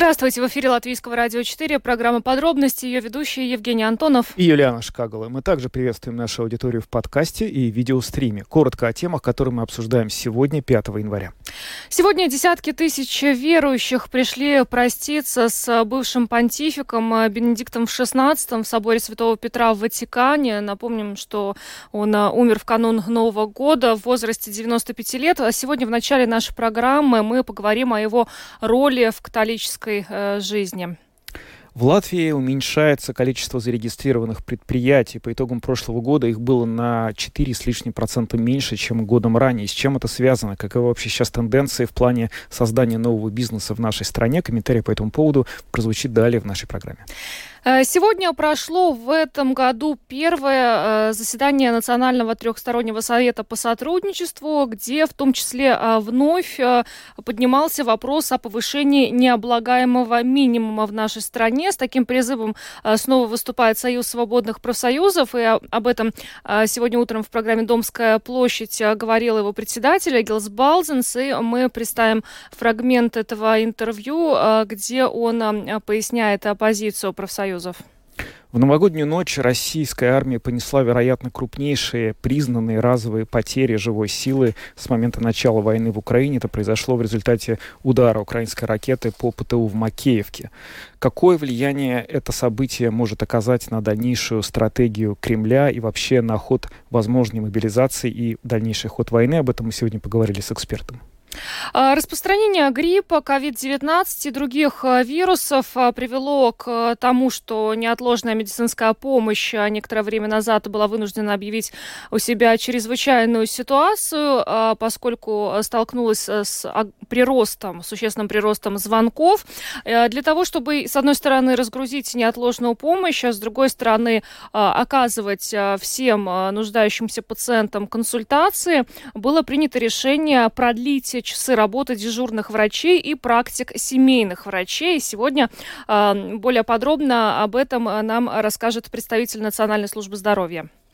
Здравствуйте, в эфире Латвийского радио 4, программа «Подробности», ее ведущие Евгений Антонов и Юлиана Шкагала. Мы также приветствуем нашу аудиторию в подкасте и видеостриме. Коротко о темах, которые мы обсуждаем сегодня, 5 января. Сегодня десятки тысяч верующих пришли проститься с бывшим понтификом Бенедиктом XVI в соборе Святого Петра в Ватикане. Напомним, что он а, умер в канун Нового года в возрасте 95 лет. А сегодня в начале нашей программы мы поговорим о его роли в католической э, жизни. В Латвии уменьшается количество зарегистрированных предприятий. По итогам прошлого года их было на 4 с лишним процента меньше, чем годом ранее. С чем это связано? Каковы вообще сейчас тенденции в плане создания нового бизнеса в нашей стране? Комментарий по этому поводу прозвучит далее в нашей программе. Э, сегодня прошло в этом году первое э, заседание Национального трехстороннего совета по сотрудничеству, где в том числе э, вновь поднимался вопрос о повышении необлагаемого минимума в нашей стране. С таким призывом снова выступает Союз свободных профсоюзов, и об этом сегодня утром в программе «Домская площадь» говорил его председатель Гилс Балзенс, и мы представим фрагмент этого интервью, где он поясняет позицию профсоюза Союзов. В новогоднюю ночь российская армия понесла, вероятно, крупнейшие признанные разовые потери живой силы с момента начала войны в Украине. Это произошло в результате удара украинской ракеты по ПТУ в Макеевке. Какое влияние это событие может оказать на дальнейшую стратегию Кремля и вообще на ход возможной мобилизации и дальнейший ход войны? Об этом мы сегодня поговорили с экспертом. А, распространение гриппа, COVID-19 и других а, вирусов а, привело к тому, что неотложная медицинская помощь некоторое время назад была вынуждена объявить у себя чрезвычайную ситуацию, поскольку столкнулась с приростом, существенным приростом звонков. Э, для того, чтобы, с одной стороны, разгрузить неотложную помощь, а с другой стороны, оказывать всем нуждающимся пациентам консультации, было принято решение продлить часы работы дежурных врачей и практик семейных врачей. Сегодня э, более подробно об этом нам расскажет представитель Национальной службы здоровья.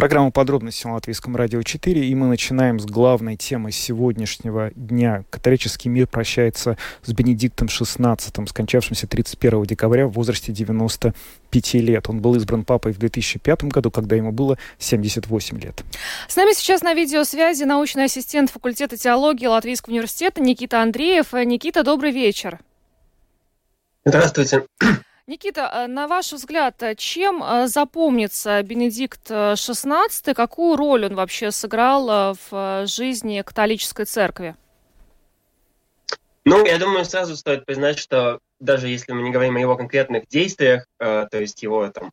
Программа «Подробности» на Латвийском радио 4, и мы начинаем с главной темы сегодняшнего дня. Католический мир прощается с Бенедиктом XVI, скончавшимся 31 декабря в возрасте 95 лет. Он был избран папой в 2005 году, когда ему было 78 лет. С нами сейчас на видеосвязи научный ассистент факультета теологии Латвийского университета Никита Андреев. Никита, добрый вечер. Здравствуйте. Никита, э, на ваш взгляд, э, чем э, запомнится Бенедикт XVI? Какую роль он вообще сыграл в жизни католической церкви? Ну, я думаю, сразу стоит признать, что даже если мы не говорим о его конкретных действиях, то есть его там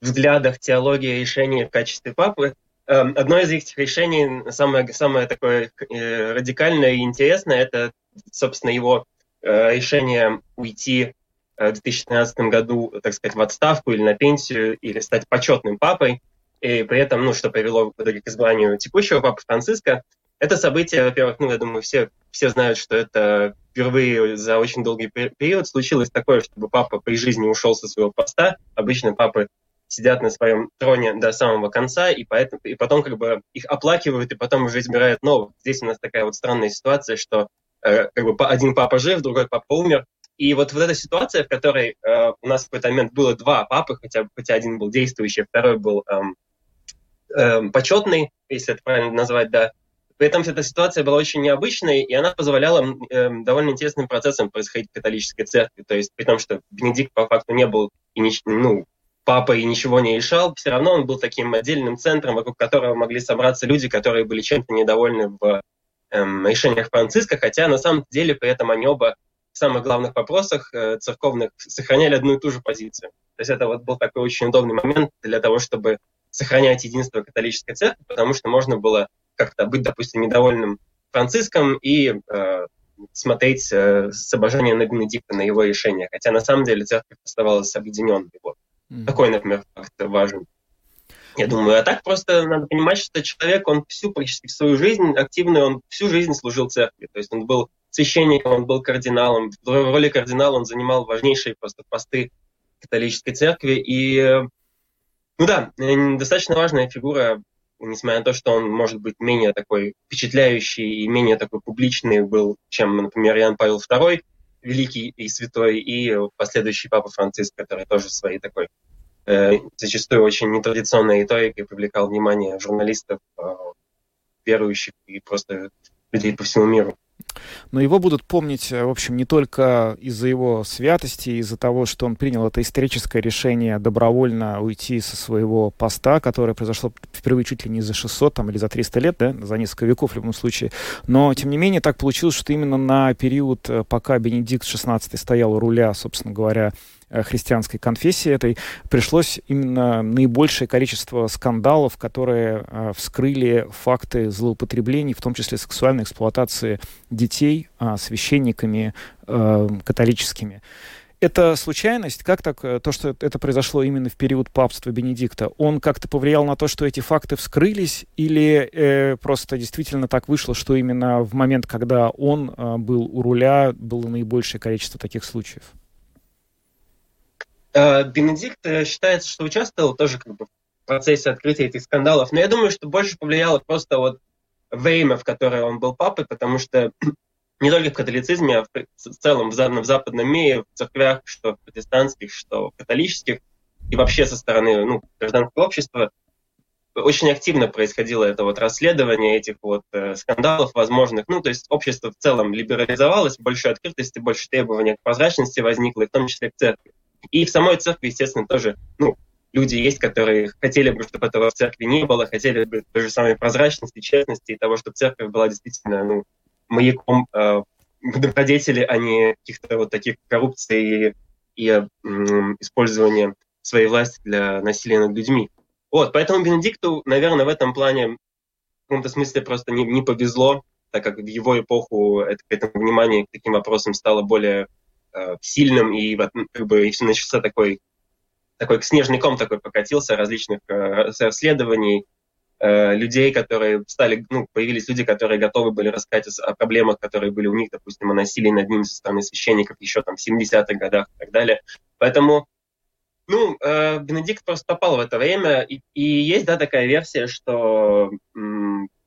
взглядах, теологии, решений в качестве папы, одно из этих решений, самое, самое такое радикальное и интересное, это, собственно, его решение уйти в 2013 году, так сказать, в отставку или на пенсию, или стать почетным папой, и при этом, ну, что привело в итоге к избранию текущего папы Франциска. Это событие, во-первых, ну, я думаю, все, все знают, что это впервые за очень долгий период случилось такое, чтобы папа при жизни ушел со своего поста. Обычно папы сидят на своем троне до самого конца, и, поэтому, и потом как бы их оплакивают, и потом уже избирают новых. Здесь у нас такая вот странная ситуация, что э, как бы один папа жив, другой папа умер, и вот, вот эта ситуация, в которой э, у нас в какой-то момент было два папы, хотя, хотя один был действующий, второй был эм, эм, почетный, если это правильно назвать, да. При этом эта ситуация была очень необычной, и она позволяла э, довольно интересным процессам происходить в католической церкви. То есть при том, что Бенедикт по факту не был и не, ну, папа и ничего не решал, все равно он был таким отдельным центром, вокруг которого могли собраться люди, которые были чем-то недовольны в эм, решениях Франциска, хотя на самом деле при этом они оба самых главных вопросах э, церковных сохраняли одну и ту же позицию. То есть это вот был такой очень удобный момент для того, чтобы сохранять единство католической церкви, потому что можно было как-то быть, допустим, недовольным Франциском и э, смотреть э, с обожанием на Бенедикта, на его решения. Хотя на самом деле церковь оставалась объединенной. Вот. Mm-hmm. Такой, например, факт важен. Я думаю, а так просто надо понимать, что человек, он всю практически свою жизнь активную, он всю жизнь служил церкви. То есть он был священником, он был кардиналом. В роли кардинала он занимал важнейшие просто посты католической церкви. И, ну да, достаточно важная фигура несмотря на то, что он может быть менее такой впечатляющий и менее такой публичный был, чем, например, Иоанн Павел II, великий и святой, и последующий Папа Франциск, который тоже своей такой э, зачастую очень нетрадиционной риторикой привлекал внимание журналистов, э, верующих и просто людей по всему миру. Но его будут помнить, э, в общем, не только из-за его святости, из-за того, что он принял это историческое решение добровольно уйти со своего поста, которое произошло впервые чуть ли не за 600 там, или за 300 лет, да, за несколько веков в любом случае. Но, тем не менее, так получилось, что именно на период, э, пока Бенедикт XVI стоял у руля, собственно говоря, христианской конфессии этой, пришлось именно наибольшее количество скандалов, которые э, вскрыли факты злоупотреблений, в том числе сексуальной эксплуатации детей э, священниками э, католическими. Это случайность? Как так, э, то, что это произошло именно в период папства Бенедикта, он как-то повлиял на то, что эти факты вскрылись, или э, просто действительно так вышло, что именно в момент, когда он э, был у руля, было наибольшее количество таких случаев? Э, Бенедикт э, считается, что участвовал тоже как бы в процессе открытия этих скандалов, но я думаю, что больше повлияло просто вот время, в которое он был папой, потому что не только в католицизме, а в целом в западном мире, в церквях, что в протестантских, что в католических, и вообще со стороны ну, гражданского общества, очень активно происходило это вот расследование этих вот э, скандалов возможных. Ну, то есть общество в целом либерализовалось, больше открытости, больше требований к прозрачности возникло, и в том числе к церкви. И в самой церкви, естественно, тоже, ну, люди есть, которые хотели бы, чтобы этого в церкви не было, хотели бы той же самой прозрачности, честности и того, чтобы церковь была действительно, ну, маяком э, добродетели, а не каких-то вот таких коррупций и, и э, использования своей власти для насилия над людьми. Вот, поэтому Бенедикту, наверное, в этом плане в каком-то смысле просто не, не повезло, так как в его эпоху это, к этому внимание к таким вопросам стало более сильным, и как бы начался такой, такой снежный ком такой покатился различных э, расследований, э, людей, которые стали, ну, появились люди, которые готовы были рассказать о проблемах, которые были у них, допустим, о насилии над ними со стороны священников еще там в 70-х годах и так далее. Поэтому, ну, э, Бенедикт просто попал в это время, и, и есть, да, такая версия, что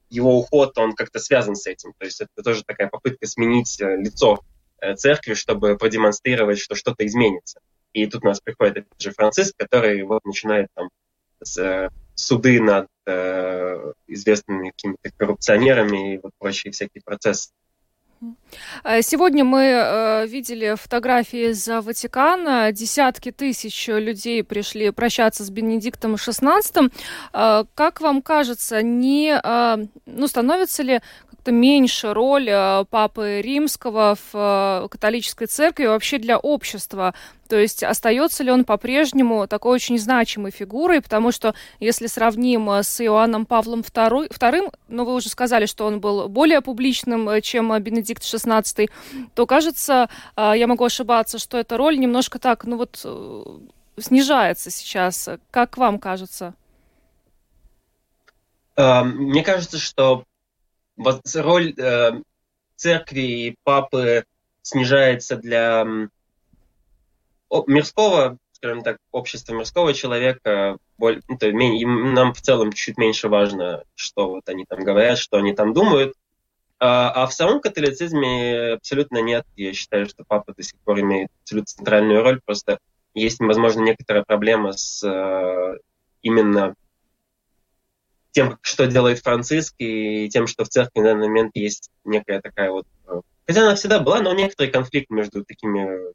его уход, он как-то связан с этим. То есть это тоже такая попытка сменить лицо Э, церкви, чтобы продемонстрировать, что что-то изменится. И тут у нас приходит этот же Франциск, который вот начинает там с, э, суды над э, известными какими-то коррупционерами и вот прочие всякие процессы. Э, сегодня мы э, видели фотографии из Ватикана. Десятки тысяч людей пришли прощаться с Бенедиктом XVI. Э, как вам кажется, не, ну, становится ли как-то меньше роль Папы Римского в католической церкви вообще для общества. То есть остается ли он по-прежнему такой очень значимой фигурой, потому что если сравним э, с Иоанном Павлом II, II, ну вы уже сказали, что он был более публичным, чем Бенедикт XVI, то кажется, я могу ошибаться, что эта роль немножко так, ну вот, снижается сейчас. Как вам кажется? Мне кажется, что роль э, церкви и папы снижается для мирского, скажем так, общества мирского человека. Боль, ну, то, им, нам в целом чуть меньше важно, что вот они там говорят, что они там думают. А, а в самом католицизме абсолютно нет. Я считаю, что папа до сих пор имеет абсолютно центральную роль. Просто есть, возможно, некоторая проблема с э, именно тем, что делает Франциск, и тем, что в церкви на данный момент есть некая такая вот... Э, хотя она всегда была, но некоторый конфликт между такими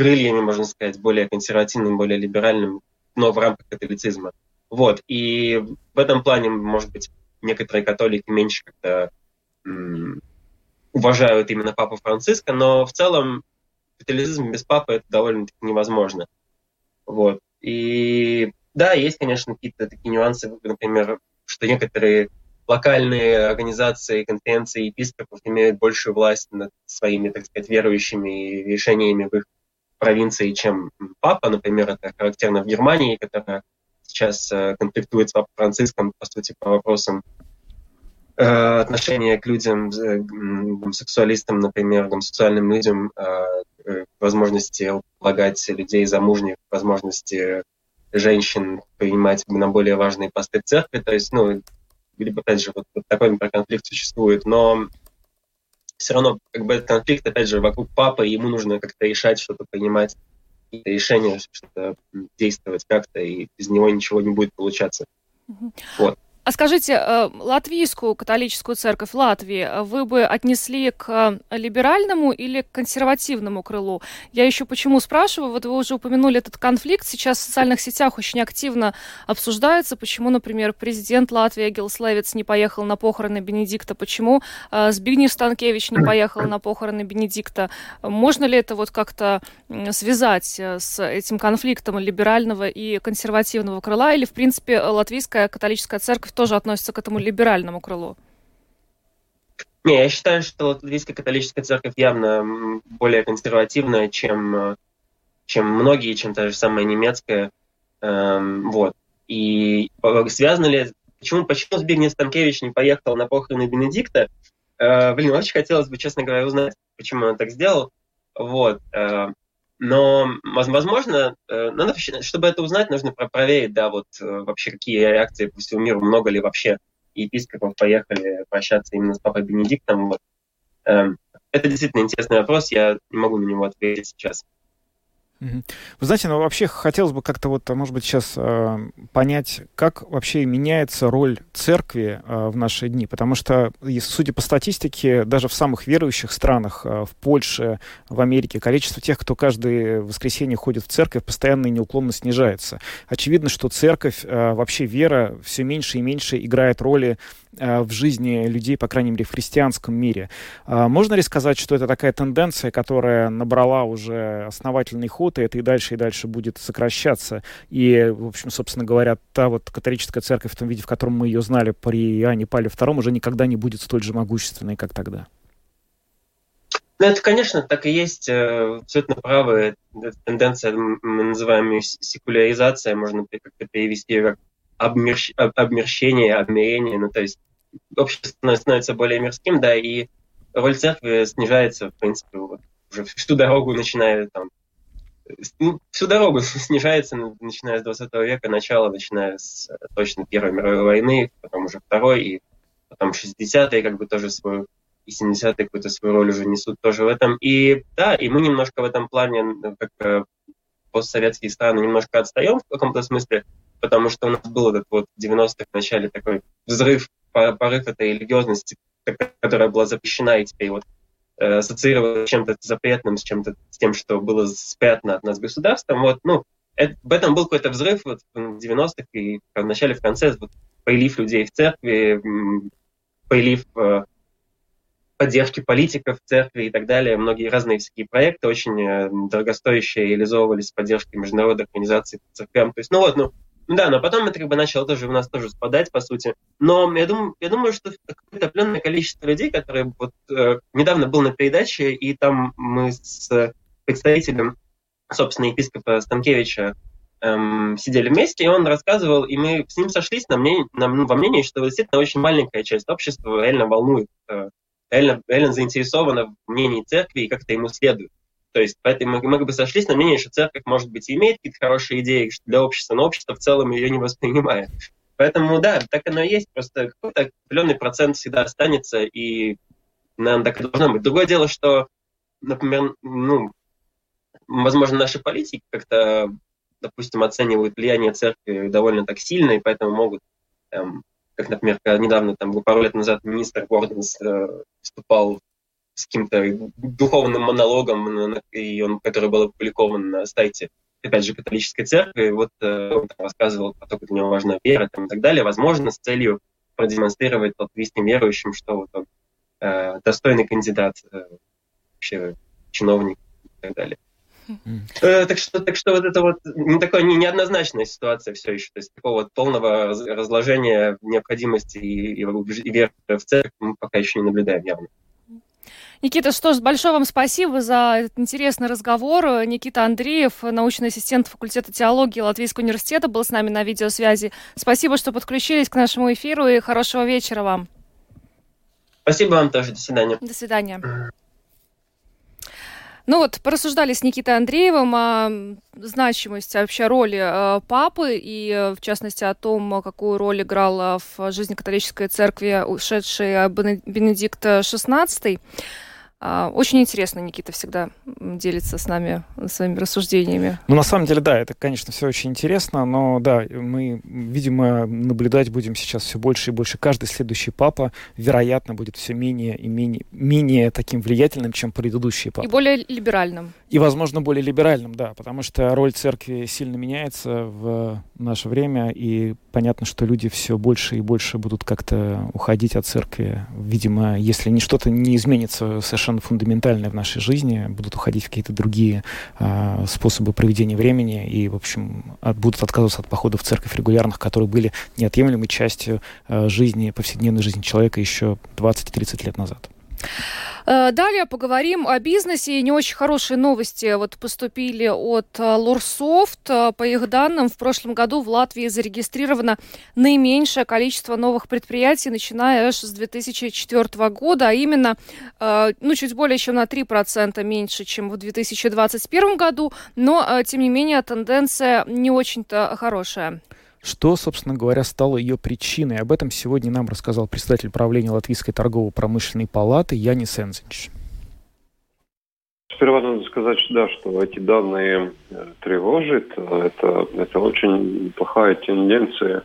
крыльями, можно сказать, более консервативным, более либеральным но в рамках католицизма. Вот, и в этом плане, может быть, некоторые католики меньше как-то уважают именно Папу Франциска, но в целом католицизм без Папы это довольно-таки невозможно. Вот. И да, есть, конечно, какие-то такие нюансы, например, что некоторые локальные организации, конференции епископов имеют большую власть над своими, так сказать, верующими решениями в их провинции, чем папа, например, это характерно в Германии, которая сейчас э, конфликтует с папой Франциском, по сути, по вопросам э, отношения к людям, э, гомосексуалистам, например, гомосексуальным людям, возможности полагать людей замужних, возможности женщин принимать на более важные посты в церкви. То есть, ну, опять же, вот, вот такой, конфликт существует. Но все равно, как бы, этот конфликт, опять же, вокруг папы, ему нужно как-то решать, что-то принимать, какие-то решения, что-то действовать как-то, и без него ничего не будет получаться. Mm-hmm. Вот. А скажите, э, латвийскую католическую церковь Латвии вы бы отнесли к либеральному или к консервативному крылу? Я еще почему спрашиваю, вот вы уже упомянули этот конфликт, сейчас в социальных сетях очень активно обсуждается, почему, например, президент Латвии Эгил Слевец не поехал на похороны Бенедикта, почему э, Збигнев Станкевич не поехал на похороны Бенедикта. Можно ли это вот как-то связать э, с этим конфликтом либерального и консервативного крыла, или, в принципе, латвийская католическая церковь тоже относится к этому либеральному крылу? Не, я считаю, что латвийская католическая церковь явно более консервативная, чем, чем многие, чем та же самая немецкая. Эм, вот. И связано ли... Почему, почему Збигнев Станкевич не поехал на похороны Бенедикта? Э, блин, очень хотелось бы, честно говоря, узнать, почему он так сделал. Вот. Э, но, возможно, э, надо, чтобы это узнать, нужно проверить, да, вот э, вообще какие реакции по всему миру, много ли вообще епископов поехали прощаться именно с папой Бенедиктом. Вот. Эм, это действительно интересный вопрос, я не могу на него ответить сейчас. Вы знаете, ну вообще хотелось бы как-то вот, может быть, сейчас э, понять, как вообще меняется роль церкви э, в наши дни, потому что, судя по статистике, даже в самых верующих странах, э, в Польше, в Америке, количество тех, кто каждое воскресенье ходит в церковь, постоянно и неуклонно снижается. Очевидно, что церковь, э, вообще вера все меньше и меньше играет роли в жизни людей, по крайней мере, в христианском мире. А можно ли сказать, что это такая тенденция, которая набрала уже основательный ход, это и дальше, и дальше будет сокращаться? И, в общем, собственно говоря, та вот католическая церковь в том виде, в котором мы ее знали при Иоанне Павле II, уже никогда не будет столь же могущественной, как тогда? Ну, это, конечно, так и есть. Э, абсолютно правы. Тенденция, мы называем ее секуляризация, можно как-то перевести как обмерщ... обмерщение, обмерение, ну, то есть общество становится более мирским, да, и роль церкви снижается, в принципе, вот, уже всю дорогу, начиная там, ну, всю дорогу снижается, начиная с 20 века, начало, начиная с точно Первой мировой войны, потом уже Второй, и потом 60-е, как бы тоже свою, и 70-е какую-то свою роль уже несут тоже в этом. И да, и мы немножко в этом плане, как э, постсоветские страны, немножко отстаем в каком-то смысле, потому что у нас был этот вот в 90-х начале такой взрыв, порыв этой религиозности, которая была запрещена и теперь вот э, ассоциировалась с чем-то запретным, с чем-то, с тем, что было спрятано от нас государством. Вот, ну, это, в этом был какой-то взрыв вот, в 90-х и в начале, в конце, вот, прилив людей в церкви, прилив э, поддержки политиков в церкви и так далее. Многие разные всякие проекты очень э, дорогостоящие реализовывались с поддержкой международных организаций по церквям. То есть, ну вот, ну, ну да, но потом это как бы начало тоже у нас тоже спадать, по сути. Но я думаю, я думаю что какое-то определенное количество людей, которые вот э, недавно был на передаче, и там мы с представителем, собственно, епископа Станкевича эм, сидели вместе, и он рассказывал, и мы с ним сошлись на мнение, на, ну, во мнении, что действительно очень маленькая часть общества реально волнует, э, реально, реально заинтересована в мнении церкви и как-то ему следует. То есть поэтому мы, мы бы сошлись на мнении, что церковь, может быть, имеет какие-то хорошие идеи для общества, но общество в целом ее не воспринимает. Поэтому, да, так оно и есть. Просто какой-то определенный процент всегда останется, и, наверное, так и должно быть. Другое дело, что, например, ну, возможно, наши политики как-то, допустим, оценивают влияние церкви довольно так сильно, и поэтому могут, эм, как, например, недавно, там, пару лет назад министр Гордонс э, выступал с каким-то духовным монологом, и он, который был опубликован на сайте опять же, католической церкви, вот э, он там рассказывал про то, как для него важна вера там, и так далее, возможно, с целью продемонстрировать латвийским верующим, что вот он э, достойный кандидат, э, вообще чиновник и так далее. Э, так что, так что вот это вот не такая не, неоднозначная ситуация все еще. То есть такого вот полного разложения необходимости и, и, и веры в церковь мы пока еще не наблюдаем явно. Никита, что ж, большое вам спасибо за этот интересный разговор. Никита Андреев, научный ассистент факультета теологии Латвийского университета, был с нами на видеосвязи. Спасибо, что подключились к нашему эфиру и хорошего вечера вам. Спасибо вам тоже. До свидания. До свидания. Ну вот, порассуждали с Никитой Андреевым о значимости вообще роли э, папы и, э, в частности, о том, какую роль играл э, в жизни католической церкви ушедший Бенедикт XVI. А, очень интересно, Никита всегда делится с нами своими рассуждениями. Ну, на самом деле, да, это, конечно, все очень интересно, но да, мы, видимо, наблюдать будем сейчас все больше и больше. Каждый следующий папа, вероятно, будет все менее и менее, менее таким влиятельным, чем предыдущий папа. И более либеральным. И, возможно, более либеральным, да, потому что роль церкви сильно меняется в наше время, и понятно, что люди все больше и больше будут как-то уходить от церкви. Видимо, если не что-то не изменится совершенно фундаментальное в нашей жизни, будут уходить в какие-то другие э, способы проведения времени и, в общем, от, будут отказываться от похода в церковь регулярных, которые были неотъемлемой частью э, жизни, повседневной жизни человека еще 20-30 лет назад. Э, далее поговорим о бизнесе. Не очень хорошие новости вот поступили от э, Лурсофт. Э, по их данным, в прошлом году в Латвии зарегистрировано наименьшее количество новых предприятий, начиная аж с 2004 года, а именно ну, чуть более чем на 3% меньше, чем в 2021 году. Но, тем не менее, тенденция не очень-то хорошая. Что, собственно говоря, стало ее причиной? Об этом сегодня нам рассказал председатель правления Латвийской торгово-промышленной палаты Янис Энзинч. Сперва надо сказать, да, что эти данные э, тревожат. Это, это очень плохая тенденция.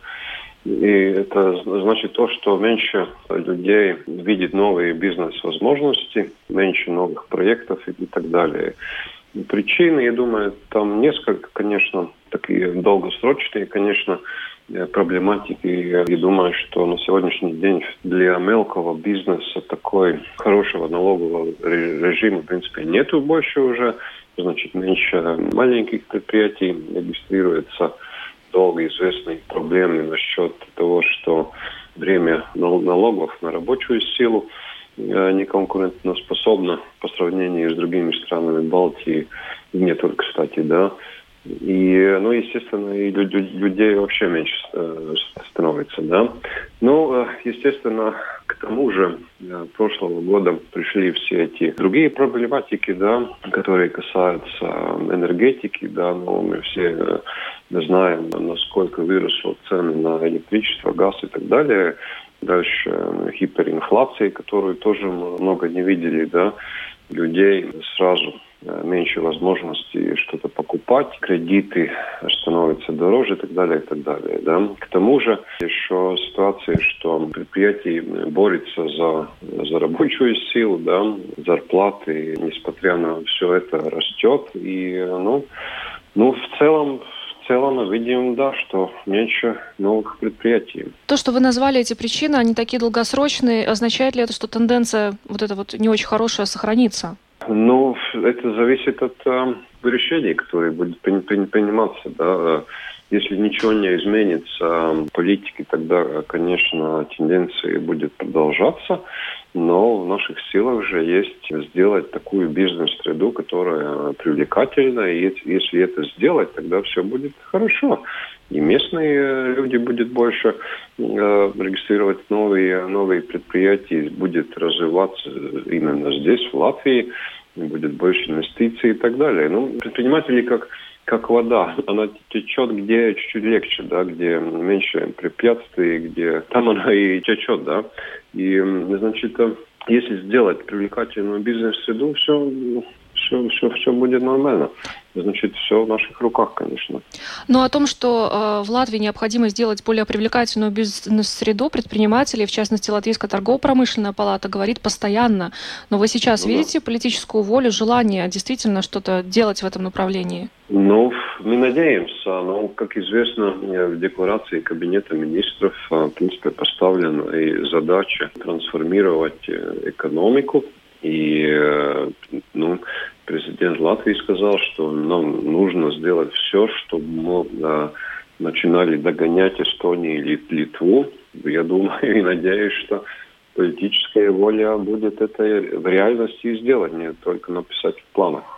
И это значит то, что меньше людей видит новые бизнес-возможности, меньше новых проектов и так далее. Причины, я думаю, там несколько, конечно, такие долгосрочные, конечно, э, проблематики. Я думаю, что на сегодняшний день для мелкого бизнеса такой хорошего налогового режима, в принципе, нету больше уже. Значит, меньше маленьких предприятий регистрируется. Долго известные проблемы насчет того, что время налогов на рабочую силу – Э, не конкурентоспособна по сравнению с другими странами Балтии, не только, кстати, да. И, ну, естественно, и людей вообще меньше э, становится, да. Ну, э, естественно, к тому же прошлого года пришли все эти другие проблематики, да, которые касаются энергетики, да, но мы все знаем, насколько выросли цены на электричество, газ и так далее. Дальше э, гиперинфлации, которую тоже много не видели, да, людей сразу э, меньше возможностей что-то покупать, кредиты становятся дороже и так далее, и так далее. Да. К тому же еще ситуация, что предприятие борется за, за рабочую силу, да, зарплаты, несмотря на все это растет. И, ну, ну, в целом, в целом мы видим, да, что меньше новых предприятий. То, что вы назвали эти причины, они такие долгосрочные, означает ли это, что тенденция вот эта вот не очень хорошая сохранится? Ну, это зависит от э, решений, которые будут приниматься, да. Если ничего не изменится политики, тогда, конечно, тенденция будет продолжаться но в наших силах же есть сделать такую бизнес-среду, которая привлекательна, и если это сделать, тогда все будет хорошо. И местные люди будут больше э, регистрировать новые, новые предприятия, будет развиваться именно здесь, в Латвии, будет больше инвестиций и так далее. Ну, предприниматели как как вода, она течет где чуть-чуть легче, да, где меньше препятствий, где там она и течет, да. И, значит, э, если сделать привлекательную бизнес-среду, все, все, все, все будет нормально. Значит, все в наших руках, конечно. Но о том, что э, в Латвии необходимо сделать более привлекательную бизнес-среду предпринимателей, в частности, Латвийская торгово-промышленная палата, говорит постоянно. Но вы сейчас ну, видите да. политическую волю, желание действительно что-то делать в этом направлении? Ну, мы надеемся. Но, как известно, в декларации Кабинета министров, э, в принципе, поставлена и задача трансформировать э, экономику и э, ну, президент Латвии сказал, что нам нужно сделать все, чтобы мы э, начинали догонять Эстонию и Литву. Я думаю и надеюсь, что политическая воля будет это в реальности сделать, не только написать в планах.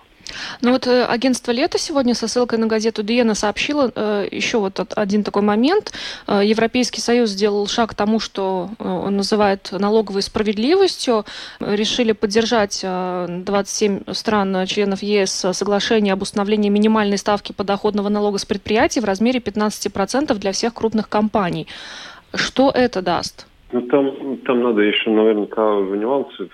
Ну вот э, агентство «Лето» сегодня со ссылкой на газету «Диена» сообщило э, еще вот один такой момент. Э, Европейский Союз сделал шаг к тому, что он называет налоговой справедливостью. Решили поддержать 27 стран, членов ЕС, соглашение об установлении минимальной ставки подоходного налога с предприятий в размере 15% для всех крупных компаний. Что это даст? Ну, там, там надо еще наверняка в нюансы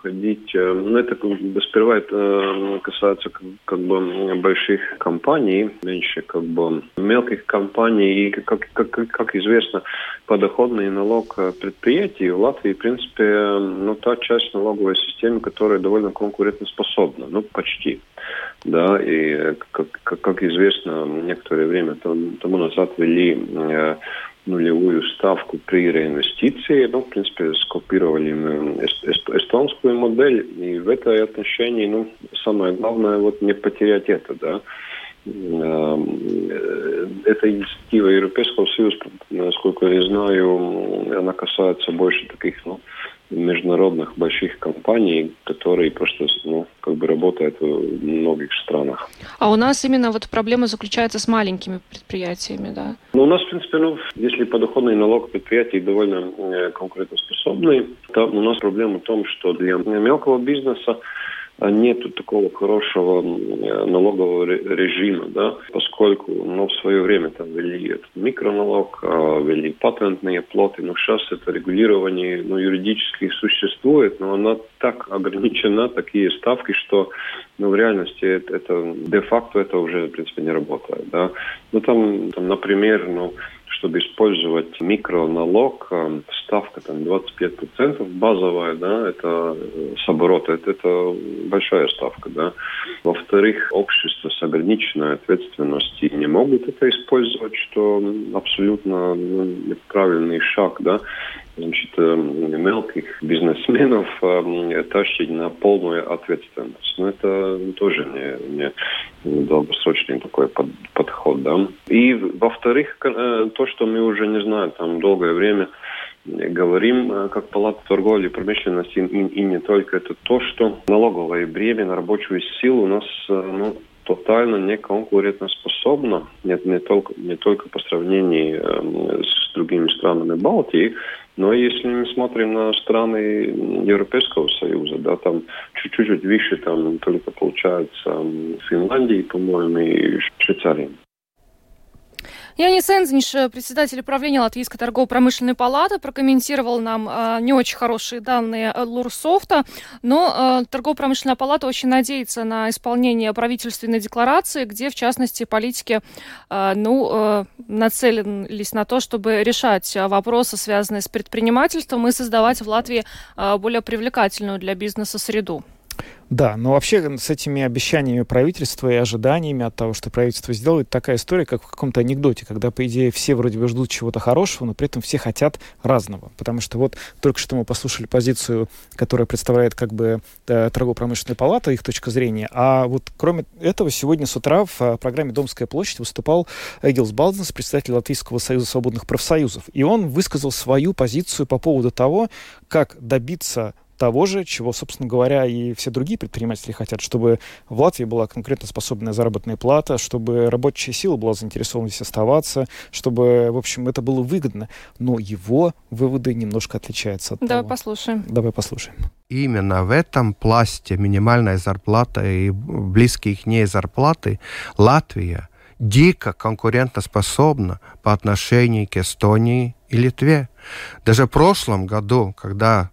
входить. Э, ну, это сперва это касается как, как бы больших компаний, меньше как бы мелких компаний. И, как, как, как известно, подоходный налог предприятий в Латвии, в принципе, ну, та часть налоговой системы, которая довольно конкурентоспособна, ну, почти. Да, и как, как, как известно, некоторое время тому назад ввели э, нулевую ставку при реинвестиции. Ну, в принципе, скопировали мы эстонскую модель. И в этой отношении, ну, самое главное, вот не потерять это, да. Эм, э, эта инициатива Европейского Союза, насколько я знаю, она касается больше таких, ну, международных больших компаний, которые просто ну, как бы работают в многих странах. А у нас именно вот проблема заключается с маленькими предприятиями, да? Ну, у нас, в принципе, ну, если подоходный налог предприятий довольно э, конкурентоспособный, то у нас проблема в том, что для мелкого бизнеса а нету такого хорошего налогового режима, да, поскольку ну, в свое время там ввели этот микроналог, а, ввели патентные плоты, но сейчас это регулирование ну, юридически существует, но оно так ограничено, такие ставки, что ну, в реальности это, это де-факто это уже, в принципе, не работает. Да. Ну, там, там например, ну, чтобы использовать микроналог, э, ставка там 25% базовая, да, это э, с оборота, это, это большая ставка, да. Во-вторых, общество с ограниченной ответственностью не могут это использовать, что абсолютно ну, неправильный шаг, да значит, э, мелких бизнесменов э, тащить на полную ответственность. Но это тоже не, не долгосрочный такой под, подход. Да? И, во-вторых, э, то, что мы уже, не знаю, там долгое время говорим как Палата торговли и промышленности и, и не только это то, что налоговое бремя на рабочую силу у нас ну, тотально не конкурентоспособна, нет, не только, не только по сравнению э, другими странами Балтии, но если мы смотрим на страны Европейского Союза, да, там чуть-чуть выше, там только получается Финляндии, по-моему, и Швейцарии. Янис Энзинш, председатель управления Латвийской торгово-промышленной палаты, прокомментировал нам э, не очень хорошие данные Лурсофта, но э, торгово-промышленная палата очень надеется на исполнение правительственной декларации, где, в частности, политики э, ну, э, нацелились на то, чтобы решать вопросы, связанные с предпринимательством, и создавать в Латвии э, более привлекательную для бизнеса среду. Да, но вообще с этими обещаниями правительства и ожиданиями от того, что правительство сделает, такая история, как в каком-то анекдоте, когда, по идее, все вроде бы ждут чего-то хорошего, но при этом все хотят разного. Потому что вот только что мы послушали позицию, которая представляет как бы э, торгово-промышленная палата, их точка зрения. А вот кроме этого, сегодня с утра в э, программе «Домская площадь» выступал Эгилс Балденс, председатель Латвийского союза свободных профсоюзов. И он высказал свою позицию по поводу того, как добиться того же, чего, собственно говоря, и все другие предприниматели хотят, чтобы в Латвии была конкурентоспособная заработная плата, чтобы рабочая сила была заинтересована здесь оставаться, чтобы, в общем, это было выгодно. Но его выводы немножко отличаются от Давай того. послушаем. Давай послушаем. Именно в этом пласте минимальная зарплата и близкие к ней зарплаты Латвия дико конкурентоспособна по отношению к Эстонии и Литве. Даже в прошлом году, когда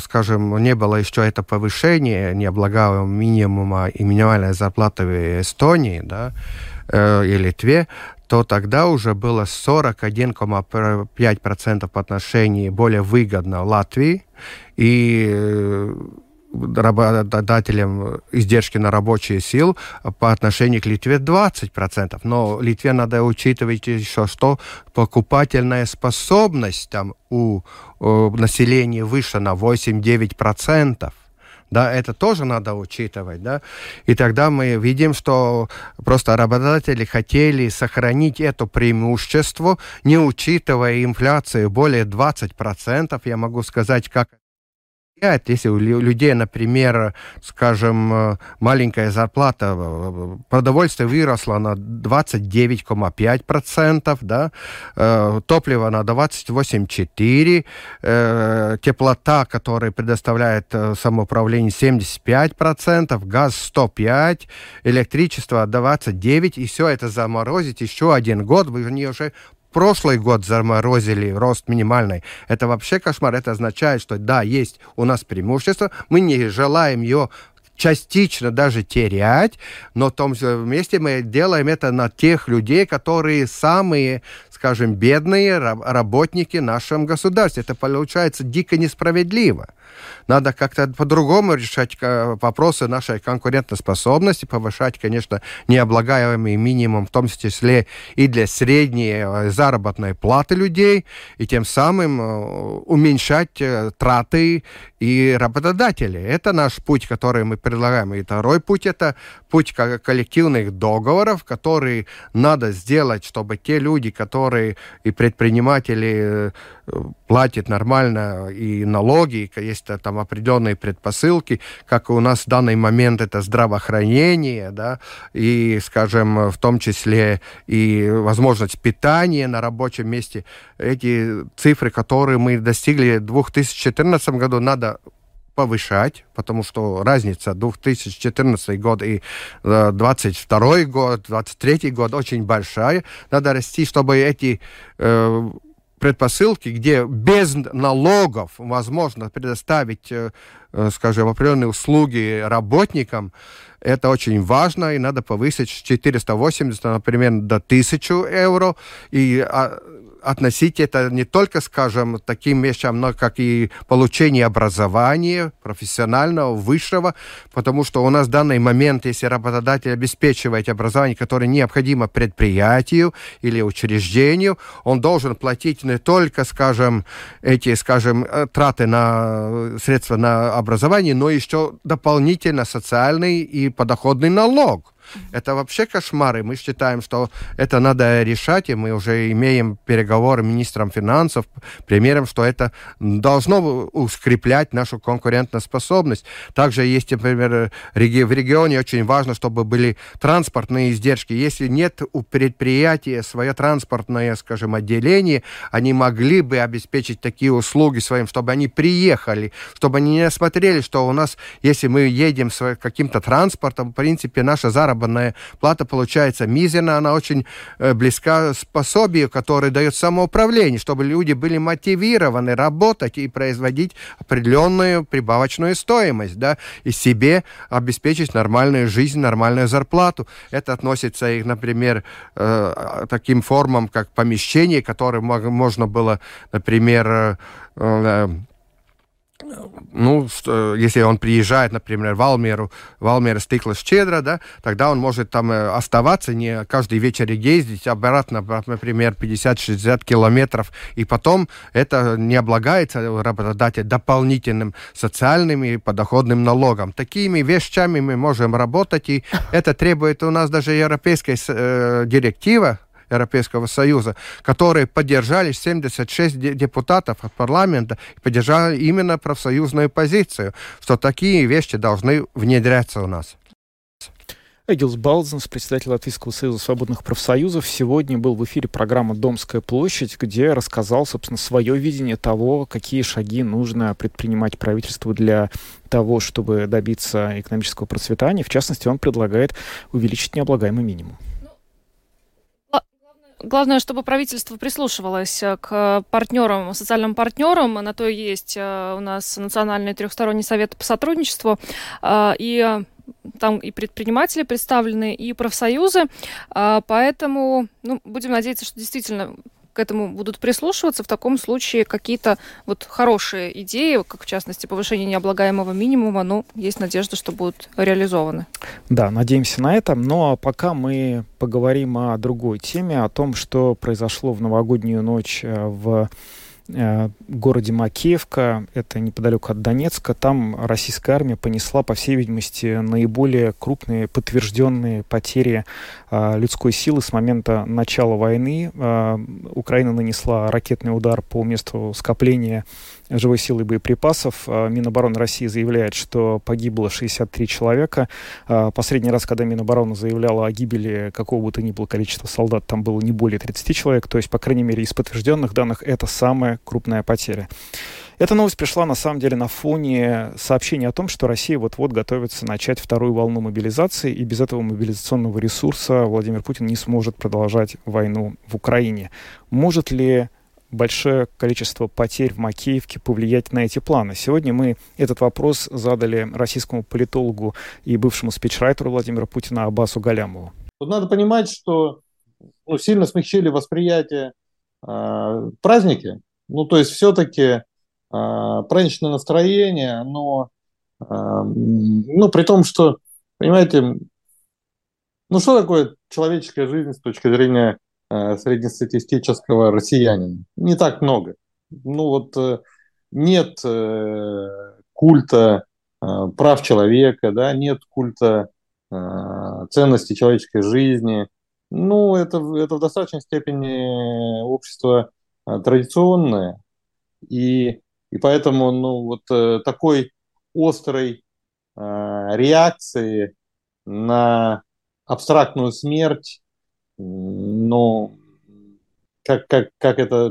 скажем, не было еще это повышение необлагаемого минимума и минимальной зарплаты в Эстонии, да, э, и Литве, то тогда уже было 41,5% по отношению более выгодно Латвии, и работодателям издержки на рабочие сил по отношению к Литве 20%. Но Литве надо учитывать еще, что покупательная способность там у, у населения выше на 8-9% да, это тоже надо учитывать, да, и тогда мы видим, что просто работодатели хотели сохранить это преимущество, не учитывая инфляцию более 20%, я могу сказать, как если у людей, например, скажем, э, маленькая зарплата, э, продовольствие выросло на 29,5%, да, э, топливо на 28,4%, теплота, которая предоставляет самоуправление, 75%, газ 105%, электричество 29%, и все это заморозить еще один год, вы уже прошлый год заморозили рост минимальный. Это вообще кошмар. Это означает, что да, есть у нас преимущество, мы не желаем ее частично даже терять, но в том же месте мы делаем это на тех людей, которые самые, скажем, бедные работники нашем государстве. Это получается дико несправедливо. Надо как-то по-другому решать э, вопросы нашей конкурентоспособности, повышать, конечно, необлагаемый минимум, в том числе и для средней э, заработной платы людей, и тем самым э, уменьшать траты и работодателей. Это наш путь, который мы предлагаем. И второй путь – это путь коллективных договоров, который надо сделать, чтобы те люди, которые и предприниматели платят нормально и налоги, есть там определенные предпосылки, как у нас в данный момент это здравоохранение, да, и, скажем, в том числе и возможность питания на рабочем месте. Эти цифры, которые мы достигли в 2014 году, надо повышать, потому что разница 2014 год и 2022 год, 2023 год очень большая. Надо расти, чтобы эти э, предпосылки, где без налогов возможно предоставить, э, э, скажем, определенные услуги работникам, это очень важно, и надо повысить с 480, например, до 1000 евро. И а, относить это не только, скажем, таким вещам, но как и получение образования профессионального, высшего, потому что у нас в данный момент, если работодатель обеспечивает образование, которое необходимо предприятию или учреждению, он должен платить не только, скажем, эти, скажем, э, траты на средства на образование, но еще дополнительно социальный и подоходный налог. Это вообще кошмары. Мы считаем, что это надо решать, и мы уже имеем переговоры министром финансов, примером, что это должно ускреплять нашу конкурентоспособность. Также есть, например, в регионе очень важно, чтобы были транспортные издержки. Если нет у предприятия свое транспортное, скажем, отделение, они могли бы обеспечить такие услуги своим, чтобы они приехали, чтобы они не смотрели, что у нас, если мы едем с каким-то транспортом, в принципе, наша заработная заработная плата получается мизерная, она очень э, близка пособию, которое дает самоуправление, чтобы люди были мотивированы работать и производить определенную прибавочную стоимость, да, и себе обеспечить нормальную жизнь, нормальную зарплату. Это относится, и, например, э, таким формам, как помещение, которое можно было, например, э ну, если он приезжает, например, в Алмеру, в Алмера стыкла щедро, да, тогда он может там э, оставаться, не каждый вечер ездить обратно, например, 50-60 километров, и потом это не облагается работодатель дополнительным социальным и подоходным налогом. Такими вещами мы можем работать, и это требует у нас даже европейская э, директива, Европейского Союза, которые поддержали 76 депутатов от парламента и поддержали именно профсоюзную позицию, что такие вещи должны внедряться у нас. Эгилс Балдзенс, председатель Латвийского союза свободных профсоюзов, сегодня был в эфире программы «Домская площадь», где рассказал, собственно, свое видение того, какие шаги нужно предпринимать правительству для того, чтобы добиться экономического процветания. В частности, он предлагает увеличить необлагаемый минимум. Главное, чтобы правительство прислушивалось э, к партнерам, социальным партнерам. На то и есть э, у нас Национальный трехсторонний совет по сотрудничеству. Э, и там и предприниматели представлены, и профсоюзы. Поэтому ну, будем надеяться, что действительно к этому будут прислушиваться, в таком случае какие-то вот хорошие идеи, как в частности повышение необлагаемого минимума, ну, есть надежда, что будут реализованы. Да, надеемся на это. Но ну, а пока мы поговорим о другой теме, о том, что произошло в новогоднюю ночь э, в городе Макеевка, это неподалеку от Донецка. Там российская армия понесла, по всей видимости, наиболее крупные подтвержденные потери э, людской силы с момента начала войны. Э, Украина нанесла ракетный удар по месту скопления живой силы боеприпасов. А, Минобороны России заявляет, что погибло 63 человека. А, последний раз, когда Минобороны заявляла о гибели какого бы то ни было количества солдат, там было не более 30 человек. То есть, по крайней мере, из подтвержденных данных, это самая крупная потеря. Эта новость пришла на самом деле на фоне сообщения о том, что Россия вот-вот готовится начать вторую волну мобилизации, и без этого мобилизационного ресурса Владимир Путин не сможет продолжать войну в Украине. Может ли большое количество потерь в Макеевке повлиять на эти планы? Сегодня мы этот вопрос задали российскому политологу и бывшему спичрайтеру Владимира Путина Аббасу Галямову. Тут надо понимать, что ну, сильно смягчили восприятие э, праздники. Ну, то есть все-таки э, праздничное настроение, но э, ну, при том, что, понимаете, ну что такое человеческая жизнь с точки зрения среднестатистического россиянина. Не так много. Ну вот э, нет э, культа прав человека, да, нет культа ценности человеческой жизни. Ну, это, это в достаточной степени общество традиционное. И, и поэтому ну, вот такой острой реакции на абстрактную смерть но как, как, как это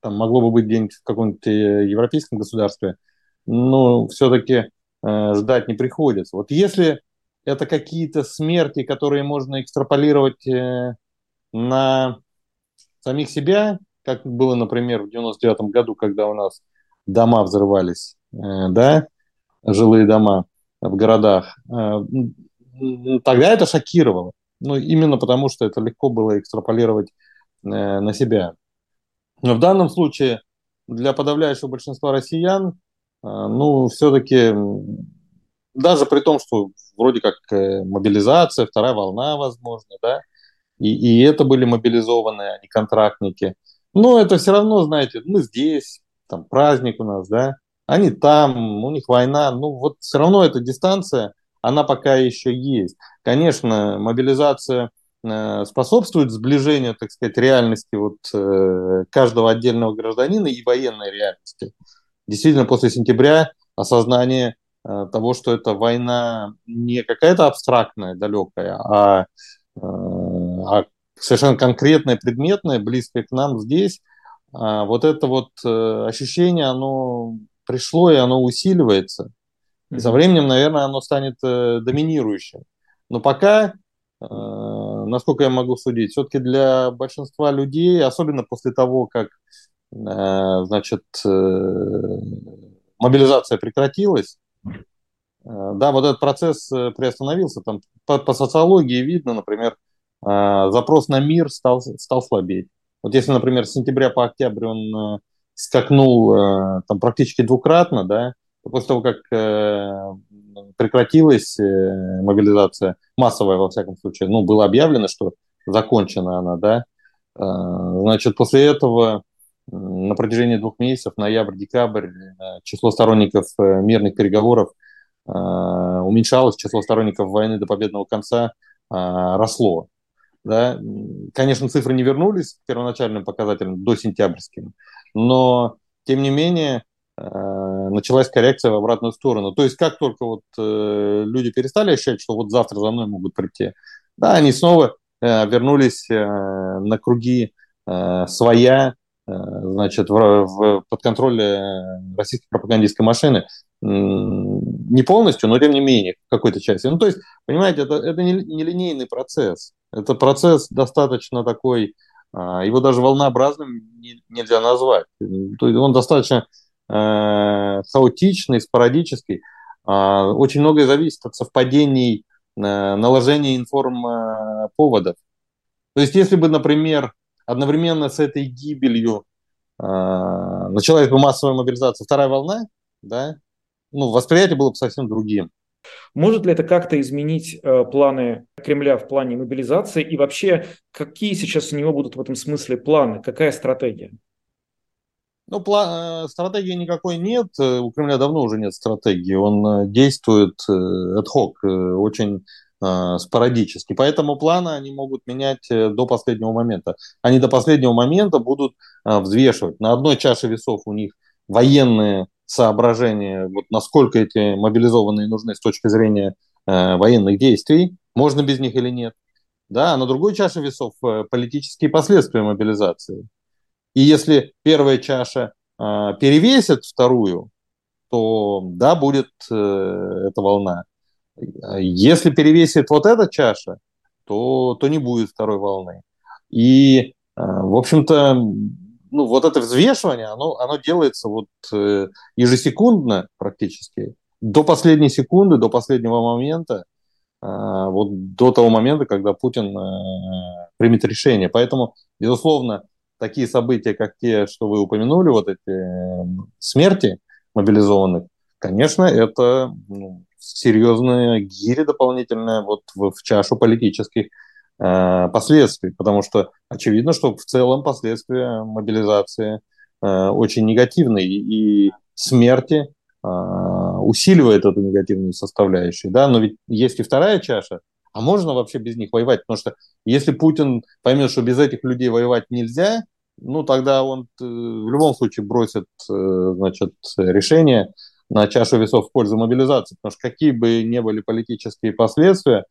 там, могло бы быть где-нибудь в каком-нибудь э, европейском государстве, но все-таки э, ждать не приходится. Вот если это какие-то смерти, которые можно экстраполировать э, на самих себя, как было, например, в 99 году, когда у нас дома взрывались, э, да, жилые дома в городах, э, тогда это шокировало. Ну, именно потому, что это легко было экстраполировать э, на себя. Но в данном случае для подавляющего большинства россиян, э, ну, все-таки, даже при том, что вроде как э, мобилизация, вторая волна, возможно, да, и, и это были мобилизованные, а не контрактники. Но это все равно, знаете, мы здесь, там праздник у нас, да, они там, у них война, ну вот все равно эта дистанция, она пока еще есть. Конечно, мобилизация э, способствует сближению, так сказать, реальности вот э, каждого отдельного гражданина и военной реальности. Действительно, после сентября осознание э, того, что это война не какая-то абстрактная, далекая, а, а совершенно конкретная, предметная, близкая к нам здесь, а вот это вот ощущение, оно пришло и оно усиливается. И со временем, наверное, оно станет э, доминирующим. Но пока, э, насколько я могу судить, все-таки для большинства людей, особенно после того, как э, значит, э, мобилизация прекратилась, э, да, вот этот процесс приостановился. Там по, по социологии видно, например, э, запрос на мир стал, стал слабеть. Вот если, например, с сентября по октябрь он э, скакнул э, там практически двукратно, да, после того, как э, прекратилась э, мобилизация, массовая во всяком случае, ну, было объявлено, что закончена она, да, э, значит, после этого на протяжении двух месяцев, ноябрь-декабрь, число сторонников мирных переговоров уменьшалось, число сторонников войны до победного конца росло. Да? Конечно, цифры не вернулись к первоначальным показателям до сентябрьским, но, тем не менее, Э, началась коррекция в обратную сторону. То есть как только вот э, люди перестали ощущать, что вот завтра за мной могут прийти, да, они снова э, вернулись э, на круги э, своя, э, значит, в, в, под контроль российской пропагандистской машины. Не полностью, но тем не менее, в какой-то части. Ну, то есть, понимаете, это, это не, не процесс. Это процесс достаточно такой, а, его даже волнообразным нельзя назвать. То есть он достаточно э, хаотичный, спорадический. А, очень многое зависит от совпадений э, наложения информповодов. То есть если бы, например, одновременно с этой гибелью э, началась бы массовая мобилизация, вторая волна, да, ну, восприятие было бы совсем другим. Может ли это как-то изменить э, планы Кремля в плане мобилизации? И вообще, какие сейчас у него будут в этом смысле планы? Какая стратегия? Ну, план, э, стратегии никакой нет. Э, у Кремля давно уже нет стратегии. Он э, действует ad hoc, очень спорадически. Поэтому планы они могут менять до последнего момента. Они до последнего момента будут взвешивать. На одной чаше весов у них военные соображения, вот насколько эти мобилизованные нужны с точки зрения э, военных действий, можно без них или нет. Да, а на другой чаше весов э, политические последствия мобилизации. И если первая чаша э, перевесит вторую, то да, будет э, эта волна. Если перевесит вот эта чаша, то, то не будет второй волны. И, э, в общем-то, ну, вот это взвешивание, оно, оно делается вот э, ежесекундно практически, до последней секунды, до последнего момента, э, вот до того момента, когда Путин э, примет решение. Поэтому, безусловно, такие события, как те, что вы упомянули, вот эти э, смерти мобилизованных, конечно, это ну, серьезная гири дополнительная вот в, в чашу политических Э, последствий, потому что очевидно, что в целом последствия мобилизации э, очень негативные, и смерти э, усиливает эту негативную составляющую. Да? Но ведь есть и вторая чаша, а можно вообще без них воевать? Потому что если Путин поймет, что без этих людей воевать нельзя, ну тогда он в любом случае бросит значит, решение на чашу весов в пользу мобилизации, потому что какие бы ни были политические последствия,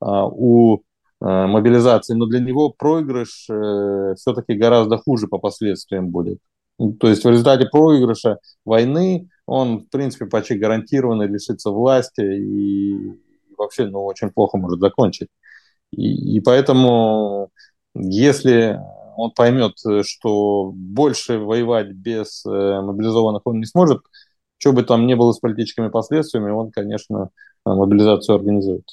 у Э, мобилизации, но для него проигрыш э, все-таки гораздо хуже по последствиям будет. Ну, то есть в результате проигрыша войны он, в принципе, почти гарантированно лишится власти и вообще ну, очень плохо может закончить. И, и поэтому, если он поймет, что больше воевать без э, мобилизованных он не сможет, что бы там ни было с политическими последствиями, он, конечно, мобилизацию организует.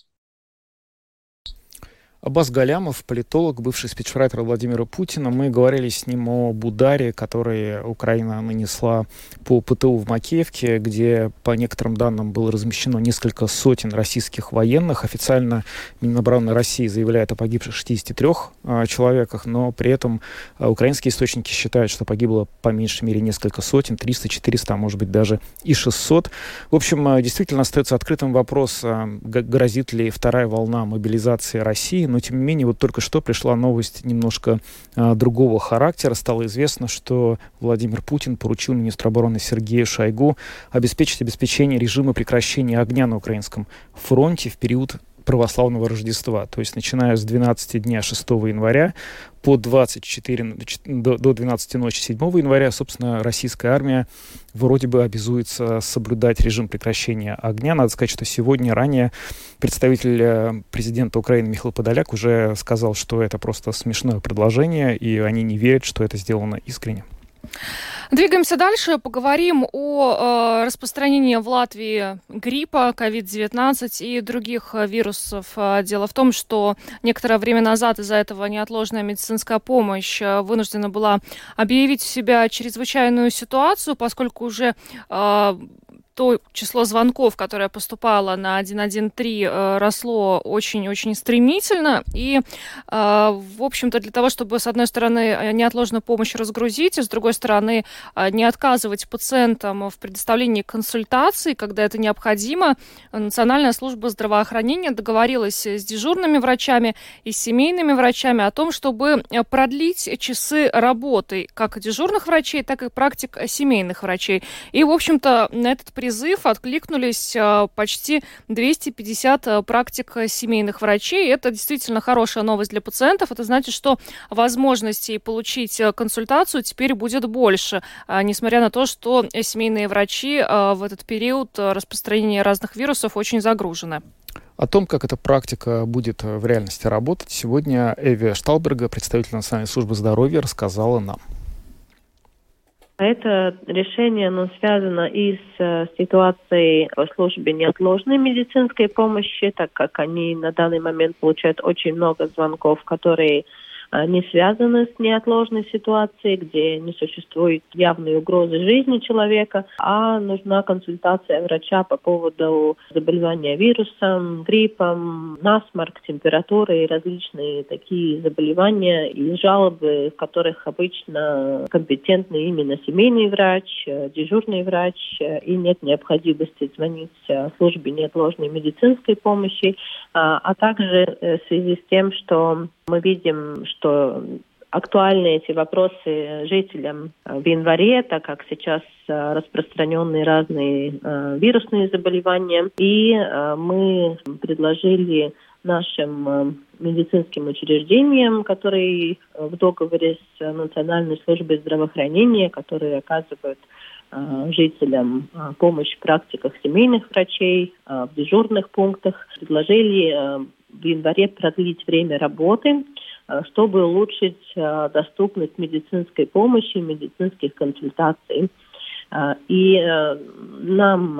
Аббас Галямов, политолог, бывший спичрайтер Владимира Путина. Мы говорили с ним о ударе, который Украина нанесла по ПТУ в Макеевке, где, по некоторым данным, было размещено несколько сотен российских военных. Официально Минобороны России заявляет о погибших 63 а, человеках, но при этом а, украинские источники считают, что погибло по меньшей мере несколько сотен, 300, 400, а может быть даже и 600. В общем, а, действительно остается открытым вопрос, а, грозит ли вторая волна мобилизации России но тем не менее вот только что пришла новость немножко а, другого характера. Стало известно, что Владимир Путин поручил министру обороны Сергею Шойгу обеспечить обеспечение режима прекращения огня на украинском фронте в период православного Рождества. То есть начиная с 12 дня 6 января по 24, до, до 12 ночи 7 января, собственно, российская армия вроде бы обязуется соблюдать режим прекращения огня. Надо сказать, что сегодня ранее представитель э, президента Украины Михаил Подоляк уже сказал, что это просто смешное предложение, и они не верят, что это сделано искренне. Двигаемся дальше, поговорим о э, распространении в Латвии гриппа, COVID-19 и других э, вирусов. Э, дело в том, что некоторое время назад из-за этого неотложная медицинская помощь э, вынуждена была объявить в себя чрезвычайную ситуацию, поскольку уже э, то число звонков, которое поступало на 113, э, росло очень-очень стремительно. И, э, в общем-то, для того, чтобы, с одной стороны, э, неотложную помощь разгрузить, и, с другой стороны, не отказывать пациентам в предоставлении консультаций, когда это необходимо, Национальная служба здравоохранения договорилась с дежурными врачами и с семейными врачами о том, чтобы продлить часы работы как дежурных врачей, так и практик семейных врачей. И, в общем-то, на этот призыв откликнулись почти 250 практик семейных врачей. Это действительно хорошая новость для пациентов. Это значит, что возможностей получить консультацию теперь будет больше, несмотря на то, что семейные врачи в этот период распространения разных вирусов очень загружены. О том, как эта практика будет в реальности работать, сегодня Эви Шталберга, представитель Национальной службы здоровья, рассказала нам. Это решение оно связано и с э, ситуацией в службе неотложной медицинской помощи, так как они на данный момент получают очень много звонков, которые не связаны с неотложной ситуацией, где не существует явной угрозы жизни человека, а нужна консультация врача по поводу заболевания вирусом, гриппом, насморк, температуры и различные такие заболевания и жалобы, в которых обычно компетентный именно семейный врач, дежурный врач, и нет необходимости звонить в службе неотложной медицинской помощи, а, а также э, в связи с тем, что мы видим, что актуальны эти вопросы жителям в январе, так как сейчас э, распространены разные э, вирусные заболевания. И э, мы предложили нашим медицинским учреждениям, которые в договоре с Национальной службой здравоохранения, которые оказывают жителям помощь в практиках семейных врачей, в дежурных пунктах, предложили в январе продлить время работы, чтобы улучшить э, доступность медицинской помощи, медицинских консультаций. Э, и нам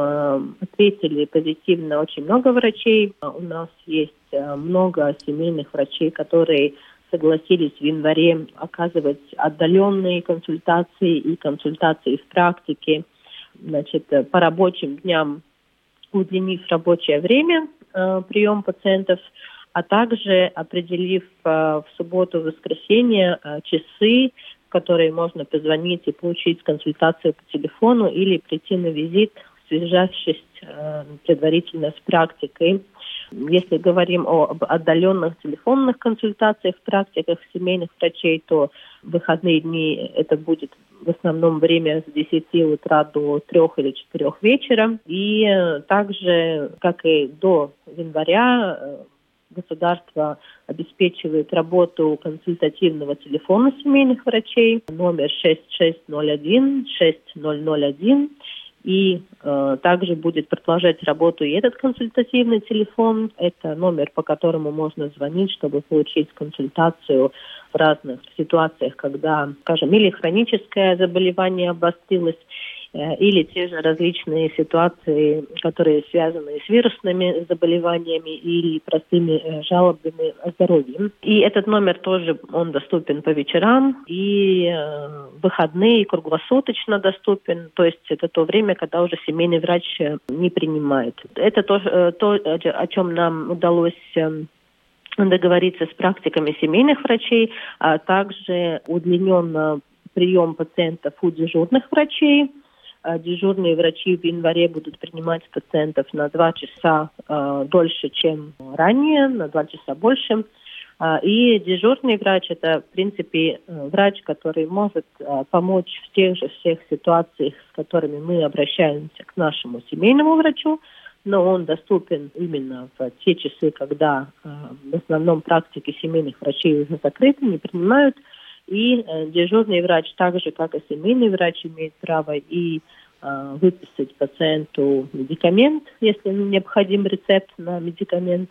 ответили позитивно очень много врачей. У нас есть много семейных врачей, которые согласились в январе оказывать отдаленные консультации и консультации в практике. Значит, по рабочим дням удлинив рабочее время э, прием пациентов, а также определив э, в субботу и воскресенье э, часы, в которые можно позвонить и получить консультацию по телефону или прийти на визит, связавшись э, предварительно с практикой. Если говорим о отдаленных телефонных консультациях, практиках семейных врачей, то в выходные дни это будет в основном время с 10 утра до 3 или 4 вечера. И также, как и до января, государство обеспечивает работу консультативного телефона семейных врачей номер 6601 6001 и э, также будет продолжать работу и этот консультативный телефон. Это номер, по которому можно звонить, чтобы получить консультацию в разных ситуациях, когда, скажем, или хроническое заболевание обострилось, или те же различные ситуации, которые связаны с вирусными заболеваниями или простыми э, жалобами о здоровье. И этот номер тоже, он доступен по вечерам и э, выходные круглосуточно доступен, то есть это то время, когда уже семейный врач не принимает. Это то, то о чем нам удалось договориться с практиками семейных врачей, а также удлинен прием пациентов у дежурных врачей. Э, дежурные врачи в январе будут принимать пациентов на два часа дольше, чем ранее, на два часа больше. Э, и дежурный врач – это, в принципе, э, врач, который может помочь в тех же всех ситуациях, с которыми мы обращаемся к нашему семейному врачу, но он доступен именно в те часы, когда э, в основном практики семейных врачей уже закрыты, не принимают и э, дежурный врач, так же как и семейный врач, имеет право и э, выписать пациенту медикамент, если необходим рецепт на медикамент,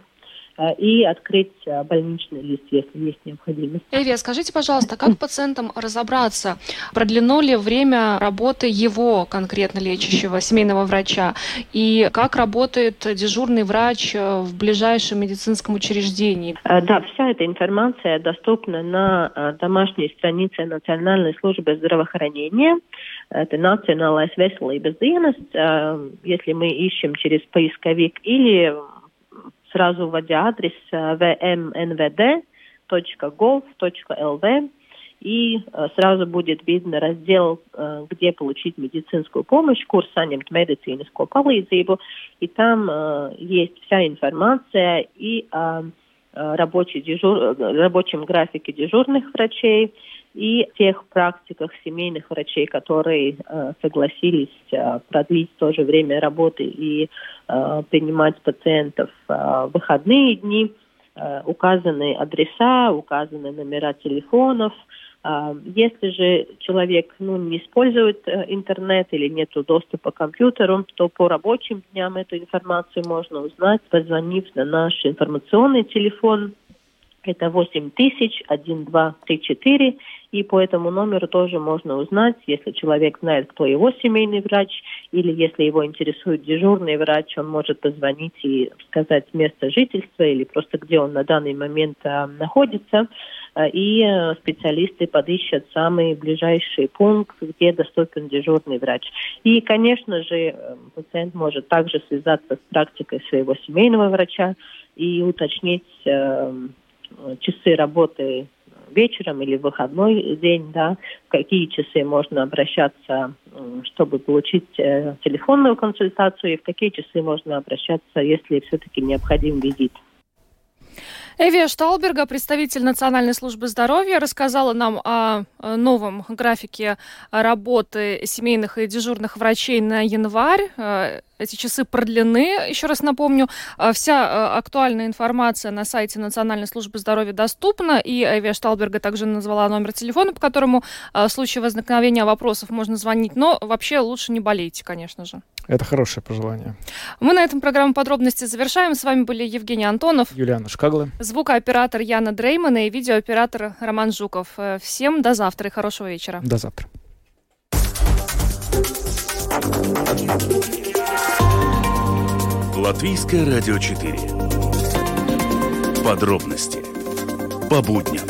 и открыть э, больничный лист, если есть необходимость. Эвия, скажите, пожалуйста, как пациентам разобраться, продлено ли время работы его конкретно лечащего семейного врача, и как работает дежурный врач э, в ближайшем медицинском учреждении? Да, вся эта информация доступна на домашней странице Национальной службы здравоохранения. Это Национальная veselības dienas, если мы ищем через поисковик, или сразу вводя адрес vmnvd.gov.lv и э, сразу будет видно раздел, э, где получить медицинскую помощь, курс saņemt медицинскую palīdzību, и там э, есть вся информация и о рабочий дежур, рабочем графике дежурных врачей, и тех практиках семейных врачей, которые э, согласились э, продлить тоже время работы и э, принимать пациентов э, выходные дни, э, указаны адреса, указаны номера телефонов. Э, если же человек ну, не использует э, интернет или нет доступа к компьютеру, то по рабочим дням эту информацию можно узнать, позвонив на наш информационный телефон это 8 тысяч, 1, 2, 3, 4. И по этому номеру тоже можно узнать, если человек знает, кто его семейный врач, или если его интересует дежурный врач, он может позвонить и сказать место жительства или просто где он на данный момент а, находится. А, и а, специалисты подыщут самый ближайший пункт, где доступен дежурный врач. И, конечно же, э, пациент может также связаться с практикой своего семейного врача и уточнить э, часы работы вечером или выходной день, да, в какие часы можно обращаться, чтобы получить э, телефонную консультацию, и в какие часы можно обращаться, если все-таки необходим визит. Эвия Шталберга, представитель Национальной службы здоровья, рассказала нам о новом графике работы семейных и дежурных врачей на январь. Э, эти часы продлены. Еще раз напомню, э, вся э, актуальная информация на сайте Национальной службы здоровья доступна. И Эвия Шталберга также назвала номер телефона, по которому в случае возникновения вопросов можно звонить. Но вообще лучше не болейте, конечно же. Это хорошее пожелание. Мы на этом программу подробности завершаем. С вами были Евгений Антонов, Юлиана Шкагла, звукооператор Яна Дреймана и видеооператор Роман Жуков. Э, всем до завтра и хорошего вечера. До завтра. Латвийское радио 4. Подробности по будням.